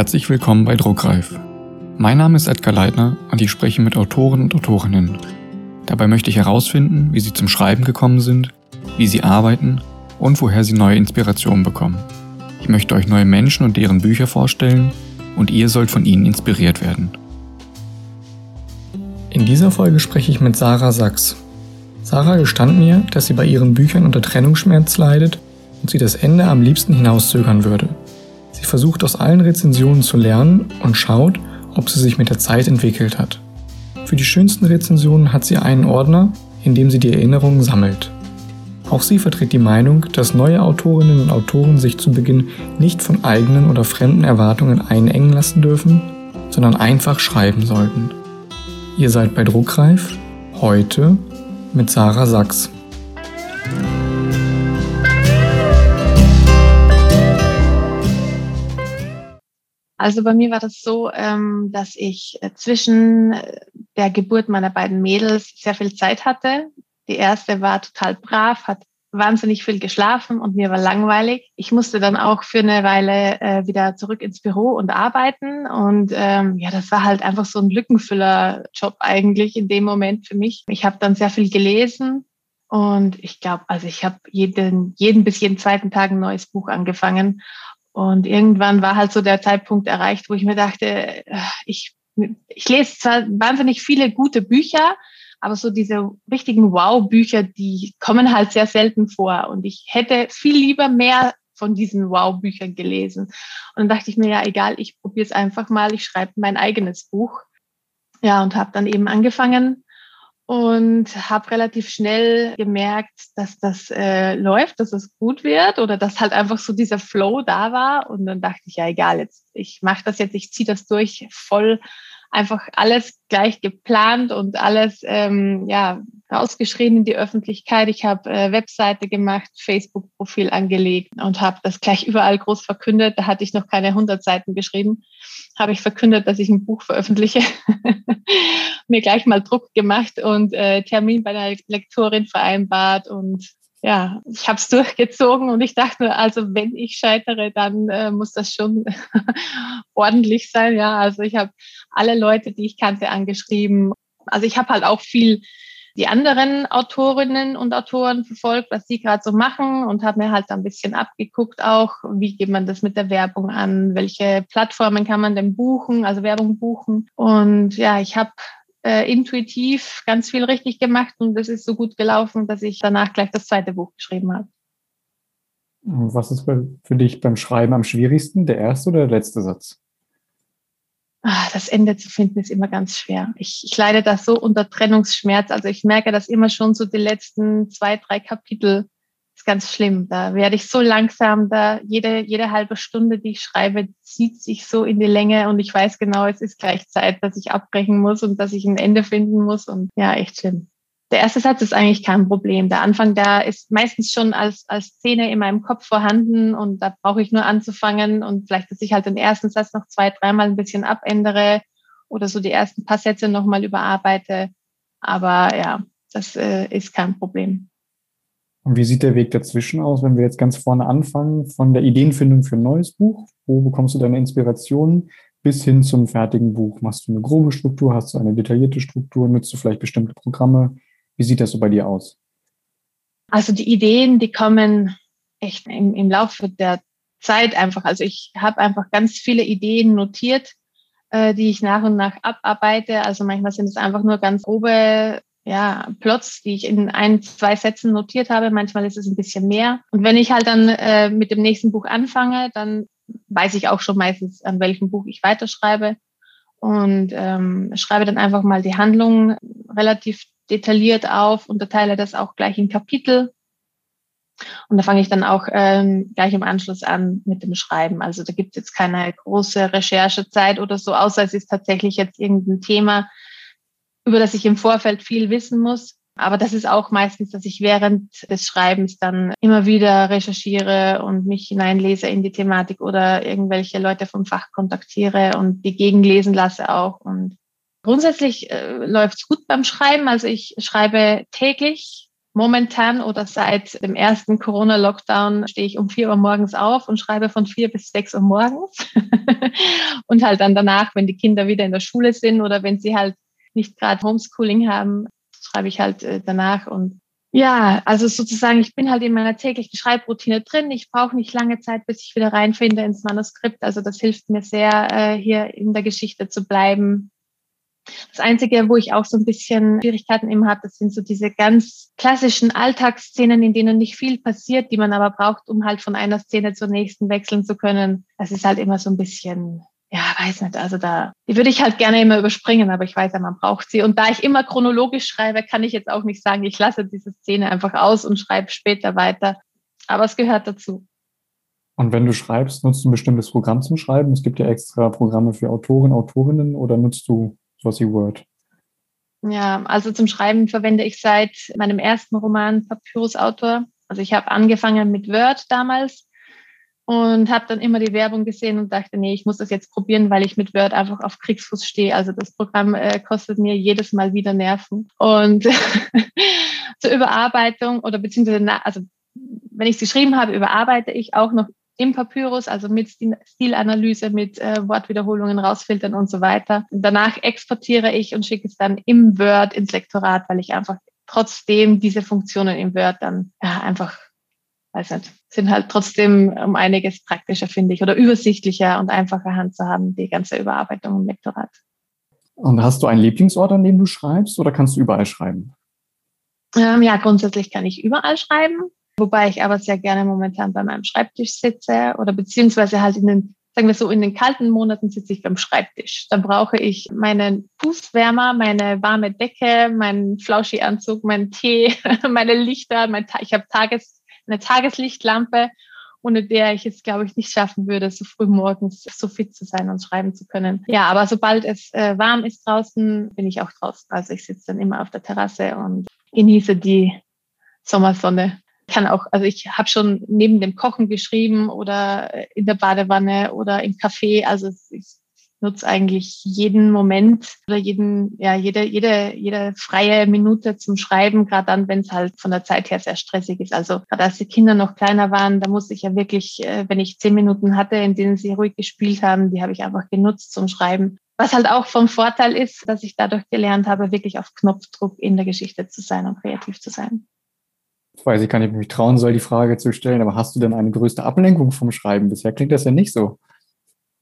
Herzlich willkommen bei Druckreif. Mein Name ist Edgar Leitner und ich spreche mit Autoren und Autorinnen. Dabei möchte ich herausfinden, wie sie zum Schreiben gekommen sind, wie sie arbeiten und woher sie neue Inspirationen bekommen. Ich möchte euch neue Menschen und deren Bücher vorstellen und ihr sollt von ihnen inspiriert werden. In dieser Folge spreche ich mit Sarah Sachs. Sarah gestand mir, dass sie bei ihren Büchern unter Trennungsschmerz leidet und sie das Ende am liebsten hinauszögern würde. Sie versucht aus allen Rezensionen zu lernen und schaut, ob sie sich mit der Zeit entwickelt hat. Für die schönsten Rezensionen hat sie einen Ordner, in dem sie die Erinnerungen sammelt. Auch sie vertritt die Meinung, dass neue Autorinnen und Autoren sich zu Beginn nicht von eigenen oder fremden Erwartungen einengen lassen dürfen, sondern einfach schreiben sollten. Ihr seid bei Druckreif, heute mit Sarah Sachs. Also bei mir war das so, ähm, dass ich äh, zwischen äh, der Geburt meiner beiden Mädels sehr viel Zeit hatte. Die erste war total brav, hat wahnsinnig viel geschlafen und mir war langweilig. Ich musste dann auch für eine Weile äh, wieder zurück ins Büro und arbeiten. Und ähm, ja, das war halt einfach so ein Lückenfüller-Job eigentlich in dem Moment für mich. Ich habe dann sehr viel gelesen und ich glaube, also ich habe jeden, jeden bis jeden zweiten Tag ein neues Buch angefangen. Und irgendwann war halt so der Zeitpunkt erreicht, wo ich mir dachte, äh, ich, ich lese zwar wahnsinnig viele gute Bücher, aber so diese richtigen Wow-Bücher, die kommen halt sehr selten vor. Und ich hätte viel lieber mehr von diesen Wow-Büchern gelesen. Und dann dachte ich mir, ja, egal, ich probiere es einfach mal, ich schreibe mein eigenes Buch. Ja, und habe dann eben angefangen, und habe relativ schnell gemerkt, dass das äh, läuft, dass es gut wird oder dass halt einfach so dieser Flow da war. Und dann dachte ich, ja, egal, jetzt ich mache das jetzt, ich ziehe das durch, voll einfach alles gleich geplant und alles ähm, ja rausgeschrieben in die Öffentlichkeit. Ich habe äh, Webseite gemacht, Facebook-Profil angelegt und habe das gleich überall groß verkündet. Da hatte ich noch keine 100 Seiten geschrieben. Habe ich verkündet, dass ich ein Buch veröffentliche. Mir gleich mal Druck gemacht und äh, Termin bei der Lektorin vereinbart und ja, ich habe es durchgezogen und ich dachte, also wenn ich scheitere, dann äh, muss das schon ordentlich sein. Ja, also ich habe alle Leute, die ich kannte, angeschrieben. Also ich habe halt auch viel die anderen Autorinnen und Autoren verfolgt, was sie gerade so machen und habe mir halt ein bisschen abgeguckt auch, wie geht man das mit der Werbung an, welche Plattformen kann man denn buchen, also Werbung buchen. Und ja, ich habe äh, intuitiv ganz viel richtig gemacht und das ist so gut gelaufen, dass ich danach gleich das zweite Buch geschrieben habe. Was ist für dich beim Schreiben am schwierigsten, der erste oder der letzte Satz? Ach, das Ende zu finden ist immer ganz schwer. Ich, ich leide da so unter Trennungsschmerz. Also ich merke das immer schon so die letzten zwei, drei Kapitel ist ganz schlimm. Da werde ich so langsam, da jede, jede halbe Stunde, die ich schreibe, zieht sich so in die Länge und ich weiß genau, es ist gleich Zeit, dass ich abbrechen muss und dass ich ein Ende finden muss und ja, echt schlimm. Der erste Satz ist eigentlich kein Problem. Der Anfang, da ist meistens schon als, als Szene in meinem Kopf vorhanden und da brauche ich nur anzufangen und vielleicht, dass ich halt den ersten Satz noch zwei, dreimal ein bisschen abändere oder so die ersten paar Sätze nochmal überarbeite. Aber ja, das äh, ist kein Problem. Und wie sieht der Weg dazwischen aus, wenn wir jetzt ganz vorne anfangen, von der Ideenfindung für ein neues Buch? Wo bekommst du deine Inspiration bis hin zum fertigen Buch? Machst du eine grobe Struktur? Hast du eine detaillierte Struktur? Nutzt du vielleicht bestimmte Programme? Wie sieht das so bei dir aus? Also die Ideen, die kommen echt im, im Laufe der Zeit einfach. Also ich habe einfach ganz viele Ideen notiert, äh, die ich nach und nach abarbeite. Also manchmal sind es einfach nur ganz grobe ja, Plots, die ich in ein, zwei Sätzen notiert habe. Manchmal ist es ein bisschen mehr. Und wenn ich halt dann äh, mit dem nächsten Buch anfange, dann weiß ich auch schon meistens, an welchem Buch ich weiterschreibe und ähm, schreibe dann einfach mal die Handlung relativ detailliert auf, unterteile das auch gleich in Kapitel. Und da fange ich dann auch ähm, gleich im Anschluss an mit dem Schreiben. Also da gibt es jetzt keine große Recherchezeit oder so, außer es ist tatsächlich jetzt irgendein Thema, über das ich im Vorfeld viel wissen muss. Aber das ist auch meistens, dass ich während des Schreibens dann immer wieder recherchiere und mich hineinlese in die Thematik oder irgendwelche Leute vom Fach kontaktiere und die gegenlesen lasse auch. Und Grundsätzlich äh, läuft es gut beim Schreiben. Also ich schreibe täglich momentan oder seit dem ersten Corona-Lockdown stehe ich um vier Uhr morgens auf und schreibe von vier bis sechs Uhr morgens. und halt dann danach, wenn die Kinder wieder in der Schule sind oder wenn sie halt nicht gerade Homeschooling haben, schreibe ich halt äh, danach. Und ja, also sozusagen, ich bin halt in meiner täglichen Schreibroutine drin. Ich brauche nicht lange Zeit, bis ich wieder reinfinde ins Manuskript. Also das hilft mir sehr, äh, hier in der Geschichte zu bleiben das Einzige, wo ich auch so ein bisschen Schwierigkeiten eben habe, das sind so diese ganz klassischen Alltagsszenen, in denen nicht viel passiert, die man aber braucht, um halt von einer Szene zur nächsten wechseln zu können. Das ist halt immer so ein bisschen, ja, weiß nicht, also da, die würde ich halt gerne immer überspringen, aber ich weiß ja, man braucht sie. Und da ich immer chronologisch schreibe, kann ich jetzt auch nicht sagen, ich lasse diese Szene einfach aus und schreibe später weiter. Aber es gehört dazu. Und wenn du schreibst, nutzt du ein bestimmtes Programm zum Schreiben? Es gibt ja extra Programme für Autoren, Autorinnen oder nutzt du sowas wie Word? Ja, also zum Schreiben verwende ich seit meinem ersten Roman Papyrus Autor. Also ich habe angefangen mit Word damals und habe dann immer die Werbung gesehen und dachte, nee, ich muss das jetzt probieren, weil ich mit Word einfach auf Kriegsfuß stehe. Also das Programm äh, kostet mir jedes Mal wieder Nerven. Und zur Überarbeitung oder beziehungsweise, also wenn ich es geschrieben habe, überarbeite ich auch noch im Papyrus, also mit Stilanalyse, mit äh, Wortwiederholungen rausfiltern und so weiter. Danach exportiere ich und schicke es dann im Word ins Lektorat, weil ich einfach trotzdem diese Funktionen im Word dann ja, einfach, weiß nicht, sind halt trotzdem um einiges praktischer, finde ich, oder übersichtlicher und einfacher Hand zu haben, die ganze Überarbeitung im Lektorat. Und hast du einen Lieblingsort, an dem du schreibst, oder kannst du überall schreiben? Ähm, ja, grundsätzlich kann ich überall schreiben. Wobei ich aber sehr gerne momentan bei meinem Schreibtisch sitze oder beziehungsweise halt in den, sagen wir so, in den kalten Monaten sitze ich beim Schreibtisch. Dann brauche ich meinen Fußwärmer, meine warme Decke, meinen Flauschi-Anzug, meinen Tee, meine Lichter, mein, ich habe Tages, eine Tageslichtlampe, ohne der ich es, glaube ich, nicht schaffen würde, so früh morgens so fit zu sein und schreiben zu können. Ja, aber sobald es äh, warm ist draußen, bin ich auch draußen. Also ich sitze dann immer auf der Terrasse und genieße die Sommersonne kann auch, also ich habe schon neben dem Kochen geschrieben oder in der Badewanne oder im Café. Also ich nutze eigentlich jeden Moment oder jeden, ja, jede, jede, jede freie Minute zum Schreiben, gerade dann, wenn es halt von der Zeit her sehr stressig ist. Also gerade als die Kinder noch kleiner waren, da musste ich ja wirklich, äh, wenn ich zehn Minuten hatte, in denen sie ruhig gespielt haben, die habe ich einfach genutzt zum Schreiben. Was halt auch vom Vorteil ist, dass ich dadurch gelernt habe, wirklich auf Knopfdruck in der Geschichte zu sein und kreativ zu sein weiß ich gar nicht, ob ich mich trauen soll, die Frage zu stellen, aber hast du denn eine größte Ablenkung vom Schreiben? Bisher klingt das ja nicht so.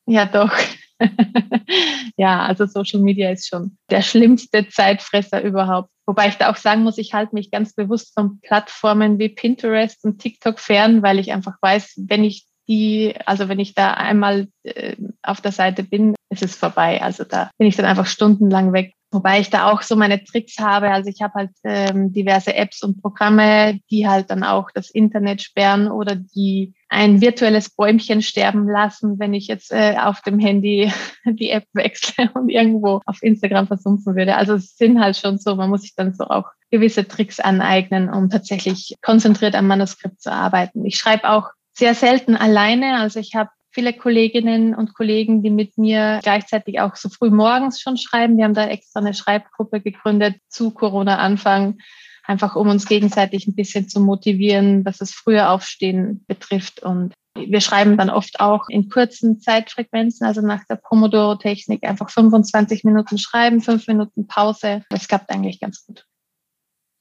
Ja, doch. ja, also Social Media ist schon der schlimmste Zeitfresser überhaupt. Wobei ich da auch sagen muss, ich halte mich ganz bewusst von Plattformen wie Pinterest und TikTok fern, weil ich einfach weiß, wenn ich die, also wenn ich da einmal äh, auf der Seite bin, ist es vorbei. Also da bin ich dann einfach stundenlang weg. Wobei ich da auch so meine Tricks habe. Also ich habe halt ähm, diverse Apps und Programme, die halt dann auch das Internet sperren oder die ein virtuelles Bäumchen sterben lassen, wenn ich jetzt äh, auf dem Handy die App wechsle und irgendwo auf Instagram versumpfen würde. Also es sind halt schon so, man muss sich dann so auch gewisse Tricks aneignen, um tatsächlich konzentriert am Manuskript zu arbeiten. Ich schreibe auch sehr selten alleine. Also ich habe viele Kolleginnen und Kollegen, die mit mir gleichzeitig auch so früh morgens schon schreiben. Wir haben da extra eine Schreibgruppe gegründet zu Corona-Anfang, einfach um uns gegenseitig ein bisschen zu motivieren, was das frühe Aufstehen betrifft. Und wir schreiben dann oft auch in kurzen Zeitfrequenzen, also nach der Pomodoro-Technik einfach 25 Minuten schreiben, fünf Minuten Pause. Das klappt eigentlich ganz gut.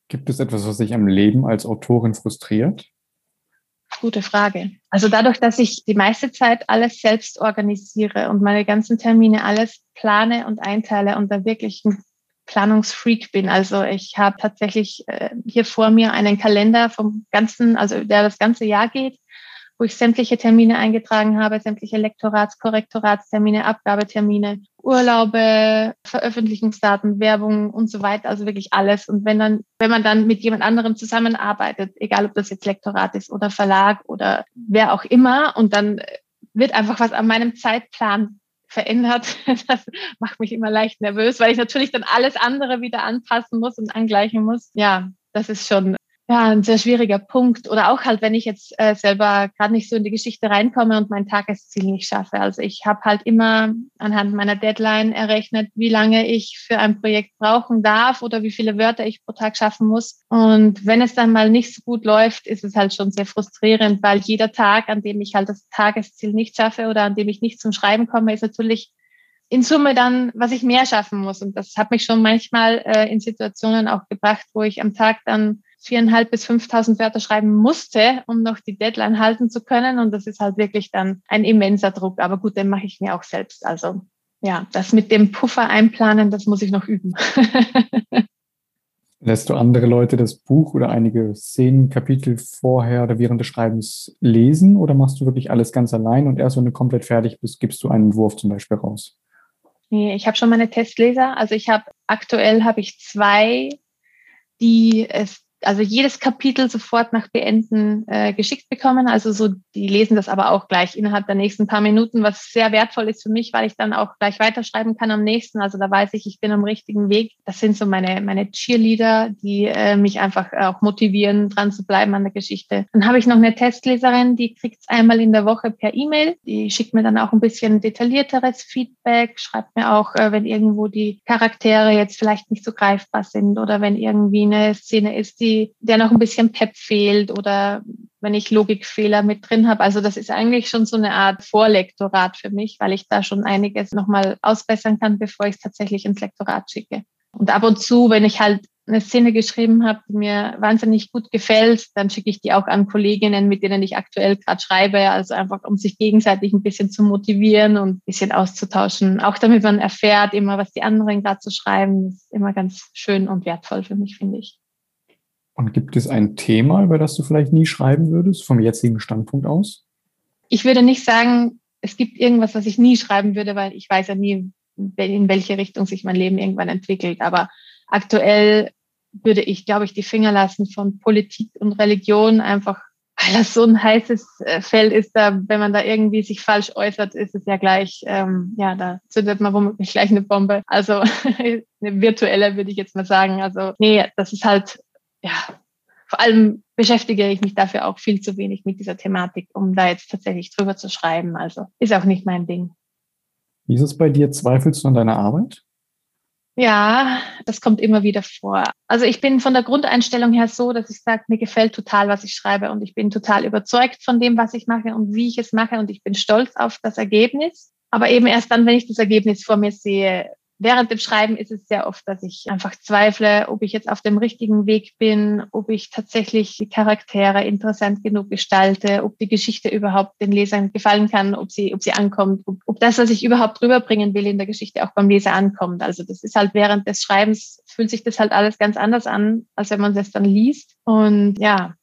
Gibt es etwas, was sich am Leben als Autorin frustriert? Gute Frage. Also dadurch, dass ich die meiste Zeit alles selbst organisiere und meine ganzen Termine alles plane und einteile und da wirklich ein Planungsfreak bin. Also ich habe tatsächlich äh, hier vor mir einen Kalender vom ganzen, also der das ganze Jahr geht wo ich sämtliche Termine eingetragen habe, sämtliche Lektorats-, Korrektoratstermine, Abgabetermine, Urlaube, Veröffentlichungsdaten, Werbung und so weiter, also wirklich alles. Und wenn dann, wenn man dann mit jemand anderem zusammenarbeitet, egal ob das jetzt Lektorat ist oder Verlag oder wer auch immer, und dann wird einfach was an meinem Zeitplan verändert. Das macht mich immer leicht nervös, weil ich natürlich dann alles andere wieder anpassen muss und angleichen muss. Ja, das ist schon ja, ein sehr schwieriger Punkt. Oder auch halt, wenn ich jetzt äh, selber gerade nicht so in die Geschichte reinkomme und mein Tagesziel nicht schaffe. Also ich habe halt immer anhand meiner Deadline errechnet, wie lange ich für ein Projekt brauchen darf oder wie viele Wörter ich pro Tag schaffen muss. Und wenn es dann mal nicht so gut läuft, ist es halt schon sehr frustrierend, weil jeder Tag, an dem ich halt das Tagesziel nicht schaffe oder an dem ich nicht zum Schreiben komme, ist natürlich in Summe dann, was ich mehr schaffen muss. Und das hat mich schon manchmal äh, in Situationen auch gebracht, wo ich am Tag dann viereinhalb bis 5.000 Wörter schreiben musste, um noch die Deadline halten zu können. Und das ist halt wirklich dann ein immenser Druck. Aber gut, den mache ich mir auch selbst. Also ja, das mit dem Puffer einplanen, das muss ich noch üben. Lässt du andere Leute das Buch oder einige Szenen, Kapitel vorher oder während des Schreibens lesen oder machst du wirklich alles ganz allein und erst wenn du komplett fertig bist, gibst du einen Entwurf zum Beispiel raus? Nee, ich habe schon meine Testleser. Also ich habe aktuell habe ich zwei, die es also jedes Kapitel sofort nach Beenden äh, geschickt bekommen. Also so, die lesen das aber auch gleich innerhalb der nächsten paar Minuten, was sehr wertvoll ist für mich, weil ich dann auch gleich weiterschreiben kann am nächsten. Also da weiß ich, ich bin am richtigen Weg. Das sind so meine, meine Cheerleader, die äh, mich einfach auch motivieren, dran zu bleiben an der Geschichte. Dann habe ich noch eine Testleserin, die kriegt es einmal in der Woche per E-Mail. Die schickt mir dann auch ein bisschen detaillierteres Feedback, schreibt mir auch, äh, wenn irgendwo die Charaktere jetzt vielleicht nicht so greifbar sind oder wenn irgendwie eine Szene ist, die der noch ein bisschen Pep fehlt oder wenn ich Logikfehler mit drin habe. Also das ist eigentlich schon so eine Art Vorlektorat für mich, weil ich da schon einiges nochmal ausbessern kann, bevor ich es tatsächlich ins Lektorat schicke. Und ab und zu, wenn ich halt eine Szene geschrieben habe, die mir wahnsinnig gut gefällt, dann schicke ich die auch an Kolleginnen, mit denen ich aktuell gerade schreibe. Also einfach, um sich gegenseitig ein bisschen zu motivieren und ein bisschen auszutauschen. Auch damit man erfährt, immer was die anderen gerade zu so schreiben, ist immer ganz schön und wertvoll für mich, finde ich. Und gibt es ein Thema, über das du vielleicht nie schreiben würdest, vom jetzigen Standpunkt aus? Ich würde nicht sagen, es gibt irgendwas, was ich nie schreiben würde, weil ich weiß ja nie, in welche Richtung sich mein Leben irgendwann entwickelt. Aber aktuell würde ich, glaube ich, die Finger lassen von Politik und Religion, einfach weil das so ein heißes äh, Feld ist, da, wenn man da irgendwie sich falsch äußert, ist es ja gleich, ähm, ja, da zündet man womöglich gleich eine Bombe. Also eine virtuelle würde ich jetzt mal sagen. Also nee, das ist halt ja, vor allem beschäftige ich mich dafür auch viel zu wenig mit dieser Thematik, um da jetzt tatsächlich drüber zu schreiben. Also ist auch nicht mein Ding. Wie ist es bei dir? Zweifelst du an deiner Arbeit? Ja, das kommt immer wieder vor. Also ich bin von der Grundeinstellung her so, dass ich sage, mir gefällt total, was ich schreibe und ich bin total überzeugt von dem, was ich mache und wie ich es mache und ich bin stolz auf das Ergebnis. Aber eben erst dann, wenn ich das Ergebnis vor mir sehe, während dem Schreiben ist es sehr oft, dass ich einfach zweifle, ob ich jetzt auf dem richtigen Weg bin, ob ich tatsächlich die Charaktere interessant genug gestalte, ob die Geschichte überhaupt den Lesern gefallen kann, ob sie, ob sie ankommt, ob, ob das, was ich überhaupt rüberbringen will in der Geschichte, auch beim Leser ankommt. Also das ist halt während des Schreibens fühlt sich das halt alles ganz anders an, als wenn man es dann liest. Und ja,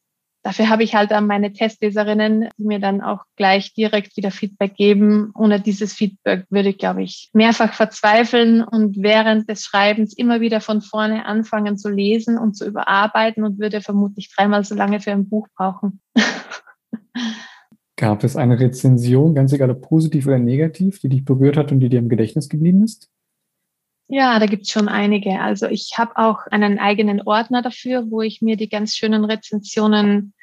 Dafür habe ich halt an meine Testleserinnen, die mir dann auch gleich direkt wieder Feedback geben. Ohne dieses Feedback würde ich, glaube ich, mehrfach verzweifeln und während des Schreibens immer wieder von vorne anfangen zu lesen und zu überarbeiten und würde vermutlich dreimal so lange für ein Buch brauchen. Gab es eine Rezension, ganz egal ob positiv oder negativ, die dich berührt hat und die dir im Gedächtnis geblieben ist? Ja, da gibt's schon einige. Also ich habe auch einen eigenen Ordner dafür, wo ich mir die ganz schönen Rezensionen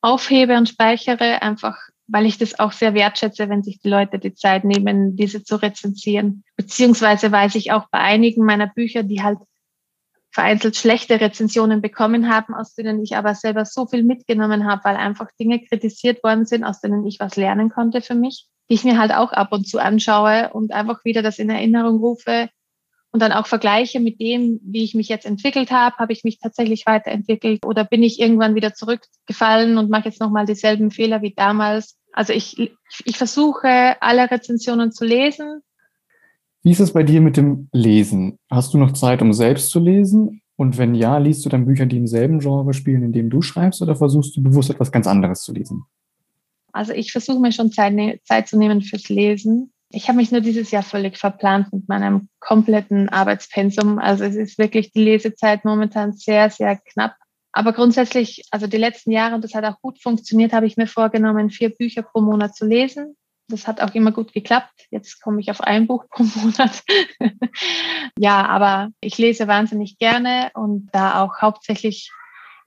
aufhebe und speichere, einfach weil ich das auch sehr wertschätze, wenn sich die Leute die Zeit nehmen, diese zu rezensieren. Beziehungsweise weiß ich auch bei einigen meiner Bücher, die halt vereinzelt schlechte Rezensionen bekommen haben, aus denen ich aber selber so viel mitgenommen habe, weil einfach Dinge kritisiert worden sind, aus denen ich was lernen konnte für mich, die ich mir halt auch ab und zu anschaue und einfach wieder das in Erinnerung rufe, und dann auch vergleiche mit dem, wie ich mich jetzt entwickelt habe, habe ich mich tatsächlich weiterentwickelt oder bin ich irgendwann wieder zurückgefallen und mache jetzt nochmal dieselben Fehler wie damals. Also ich, ich versuche, alle Rezensionen zu lesen. Wie ist es bei dir mit dem Lesen? Hast du noch Zeit, um selbst zu lesen? Und wenn ja, liest du dann Bücher, die im selben Genre spielen, in dem du schreibst, oder versuchst du bewusst etwas ganz anderes zu lesen? Also ich versuche mir schon Zeit, ne-, Zeit zu nehmen fürs Lesen ich habe mich nur dieses Jahr völlig verplant mit meinem kompletten Arbeitspensum. Also es ist wirklich die Lesezeit momentan sehr, sehr knapp. Aber grundsätzlich, also die letzten Jahre, und das hat auch gut funktioniert, habe ich mir vorgenommen, vier Bücher pro Monat zu lesen. Das hat auch immer gut geklappt. Jetzt komme ich auf ein Buch pro Monat. ja, aber ich lese wahnsinnig gerne und da auch hauptsächlich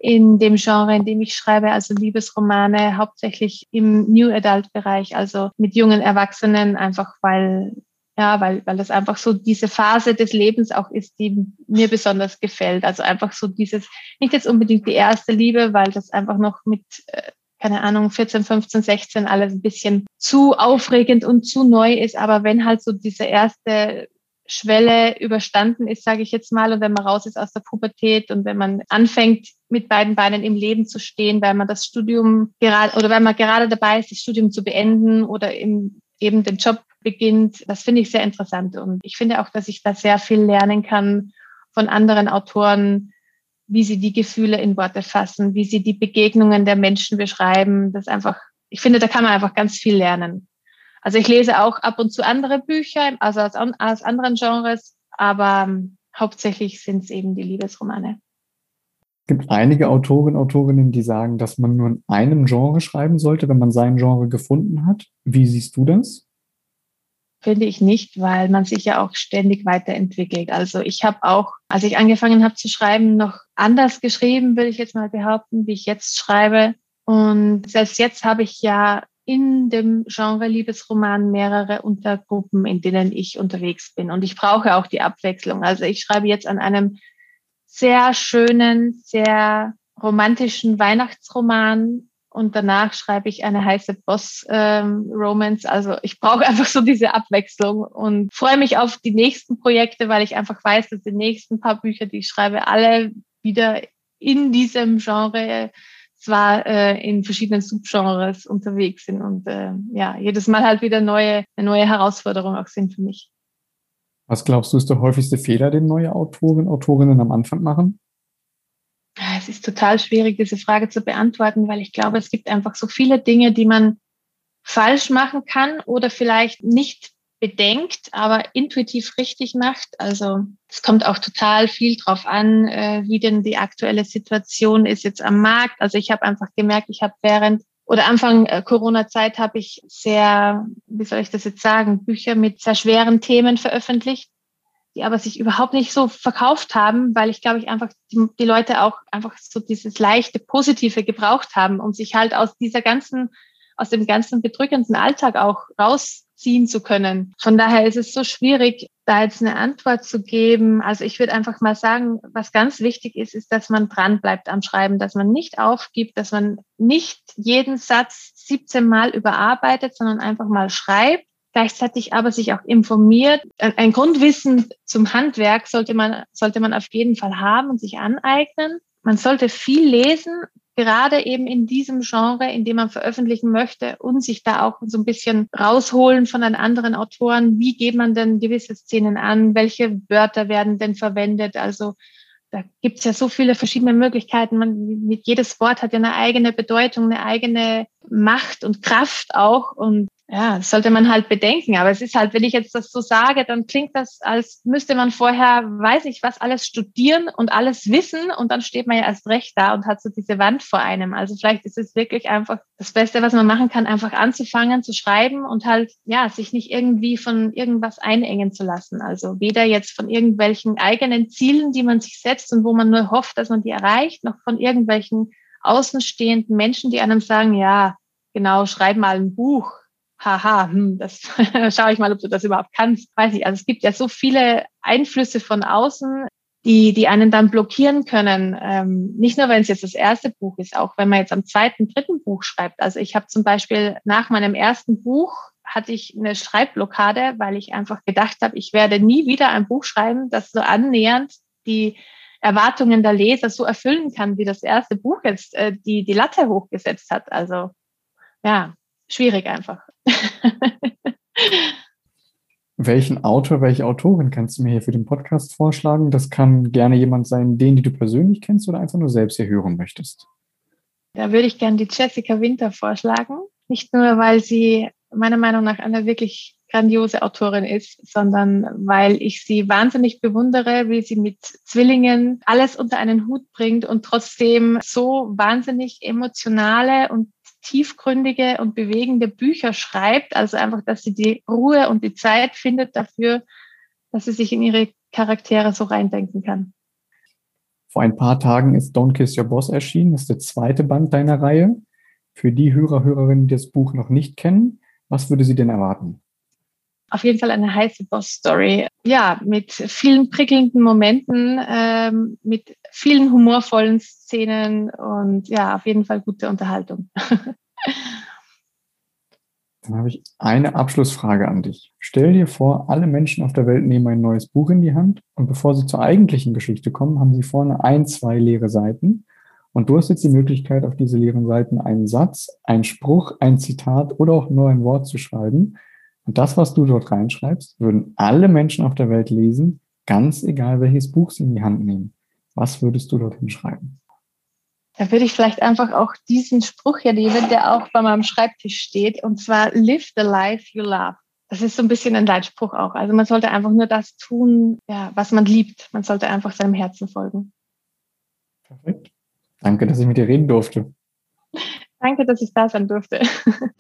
in dem Genre, in dem ich schreibe, also Liebesromane, hauptsächlich im New Adult Bereich, also mit jungen Erwachsenen, einfach weil ja, weil, weil das einfach so diese Phase des Lebens auch ist, die mir besonders gefällt. Also einfach so dieses, nicht jetzt unbedingt die erste Liebe, weil das einfach noch mit, äh, keine Ahnung, 14, 15, 16 alles ein bisschen zu aufregend und zu neu ist. Aber wenn halt so diese erste Schwelle überstanden ist, sage ich jetzt mal, und wenn man raus ist aus der Pubertät und wenn man anfängt, mit beiden Beinen im Leben zu stehen, weil man das Studium gerade oder weil man gerade dabei ist, das Studium zu beenden oder eben den Job beginnt, das finde ich sehr interessant. Und ich finde auch, dass ich da sehr viel lernen kann von anderen Autoren, wie sie die Gefühle in Worte fassen, wie sie die Begegnungen der Menschen beschreiben. Das einfach, ich finde, da kann man einfach ganz viel lernen. Also ich lese auch ab und zu andere Bücher, also aus, aus anderen Genres, aber ähm, hauptsächlich sind es eben die Liebesromane. Es gibt einige Autoren, Autorinnen, die sagen, dass man nur in einem Genre schreiben sollte, wenn man sein Genre gefunden hat. Wie siehst du das? finde ich nicht, weil man sich ja auch ständig weiterentwickelt. Also ich habe auch, als ich angefangen habe zu schreiben, noch anders geschrieben, würde ich jetzt mal behaupten, wie ich jetzt schreibe. Und selbst jetzt habe ich ja in dem Genre Liebesroman mehrere Untergruppen, in denen ich unterwegs bin. Und ich brauche auch die Abwechslung. Also ich schreibe jetzt an einem sehr schönen, sehr romantischen Weihnachtsroman und danach schreibe ich eine heiße Boss-Romance. Ähm, also ich brauche einfach so diese Abwechslung und freue mich auf die nächsten Projekte, weil ich einfach weiß, dass die nächsten paar Bücher, die ich schreibe, alle wieder in diesem Genre zwar äh, in verschiedenen Subgenres unterwegs sind und äh, ja, jedes Mal halt wieder neue, eine neue Herausforderung auch sind für mich. Was glaubst du, ist der häufigste Fehler, den neue Autoren, Autorinnen am Anfang machen? Es ist total schwierig, diese Frage zu beantworten, weil ich glaube, es gibt einfach so viele Dinge, die man falsch machen kann oder vielleicht nicht bedenkt, aber intuitiv richtig macht. Also es kommt auch total viel drauf an, äh, wie denn die aktuelle Situation ist jetzt am Markt. Also ich habe einfach gemerkt, ich habe während oder Anfang äh, Corona-Zeit habe ich sehr, wie soll ich das jetzt sagen, Bücher mit sehr schweren Themen veröffentlicht die aber sich überhaupt nicht so verkauft haben, weil ich glaube ich einfach die, die, Leute auch einfach so dieses leichte Positive gebraucht haben, um sich halt aus dieser ganzen, aus dem ganzen bedrückenden Alltag auch rausziehen zu können. Von daher ist es so schwierig, da jetzt eine Antwort zu geben. Also ich würde einfach mal sagen, was ganz wichtig ist, ist, dass man dran bleibt am Schreiben, dass man nicht aufgibt, dass man nicht jeden Satz 17 Mal überarbeitet, sondern einfach mal schreibt gleichzeitig aber sich auch informiert. Ein Grundwissen zum Handwerk sollte man, sollte man auf jeden Fall haben und sich aneignen. Man sollte viel lesen, gerade eben in diesem Genre, in dem man veröffentlichen möchte und sich da auch so ein bisschen rausholen von den anderen Autoren. Wie geht man denn gewisse Szenen an? Welche Wörter werden denn verwendet? Also da gibt es ja so viele verschiedene Möglichkeiten. Man, mit jedes Wort hat ja eine eigene Bedeutung, eine eigene Macht und Kraft auch. Und ja, das sollte man halt bedenken. Aber es ist halt, wenn ich jetzt das so sage, dann klingt das, als müsste man vorher, weiß ich was, alles studieren und alles wissen. Und dann steht man ja erst recht da und hat so diese Wand vor einem. Also vielleicht ist es wirklich einfach das Beste, was man machen kann, einfach anzufangen zu schreiben und halt, ja, sich nicht irgendwie von irgendwas einengen zu lassen. Also weder jetzt von irgendwelchen eigenen Zielen, die man sich setzt und wo man nur hofft, dass man die erreicht, noch von irgendwelchen außenstehenden Menschen, die einem sagen, ja, genau, schreib mal ein Buch haha, hm, das schaue ich mal, ob du das überhaupt kannst. Weiß ich. Also es gibt ja so viele Einflüsse von außen, die, die einen dann blockieren können. Ähm, nicht nur, wenn es jetzt das erste Buch ist, auch wenn man jetzt am zweiten, dritten Buch schreibt. Also ich habe zum Beispiel nach meinem ersten Buch hatte ich eine Schreibblockade, weil ich einfach gedacht habe, ich werde nie wieder ein Buch schreiben, das so annähernd die Erwartungen der Leser so erfüllen kann, wie das erste Buch jetzt äh, die, die Latte hochgesetzt hat. Also ja, schwierig einfach. Welchen Autor, welche Autorin kannst du mir hier für den Podcast vorschlagen? Das kann gerne jemand sein, den, die du persönlich kennst oder einfach nur selbst hier hören möchtest. Da würde ich gerne die Jessica Winter vorschlagen. Nicht nur, weil sie meiner Meinung nach eine wirklich grandiose Autorin ist, sondern weil ich sie wahnsinnig bewundere, wie sie mit Zwillingen alles unter einen Hut bringt und trotzdem so wahnsinnig emotionale und tiefgründige und bewegende Bücher schreibt. Also einfach, dass sie die Ruhe und die Zeit findet dafür, dass sie sich in ihre Charaktere so reindenken kann. Vor ein paar Tagen ist Don't Kiss Your Boss erschienen. Das ist der zweite Band deiner Reihe. Für die Hörer, Hörerinnen, die das Buch noch nicht kennen, was würde sie denn erwarten? Auf jeden Fall eine heiße Boss-Story. Ja, mit vielen prickelnden Momenten, ähm, mit vielen humorvollen Szenen und ja, auf jeden Fall gute Unterhaltung. Dann habe ich eine Abschlussfrage an dich. Stell dir vor, alle Menschen auf der Welt nehmen ein neues Buch in die Hand und bevor sie zur eigentlichen Geschichte kommen, haben sie vorne ein, zwei leere Seiten und du hast jetzt die Möglichkeit, auf diese leeren Seiten einen Satz, einen Spruch, ein Zitat oder auch nur ein Wort zu schreiben. Und das, was du dort reinschreibst, würden alle Menschen auf der Welt lesen, ganz egal welches Buch sie in die Hand nehmen. Was würdest du dort hinschreiben? Da würde ich vielleicht einfach auch diesen Spruch hier nehmen, der auch bei meinem Schreibtisch steht, und zwar Live the life you love. Das ist so ein bisschen ein Leitspruch auch. Also man sollte einfach nur das tun, ja, was man liebt. Man sollte einfach seinem Herzen folgen. Perfekt. Danke, dass ich mit dir reden durfte. Danke, dass ich da sein durfte.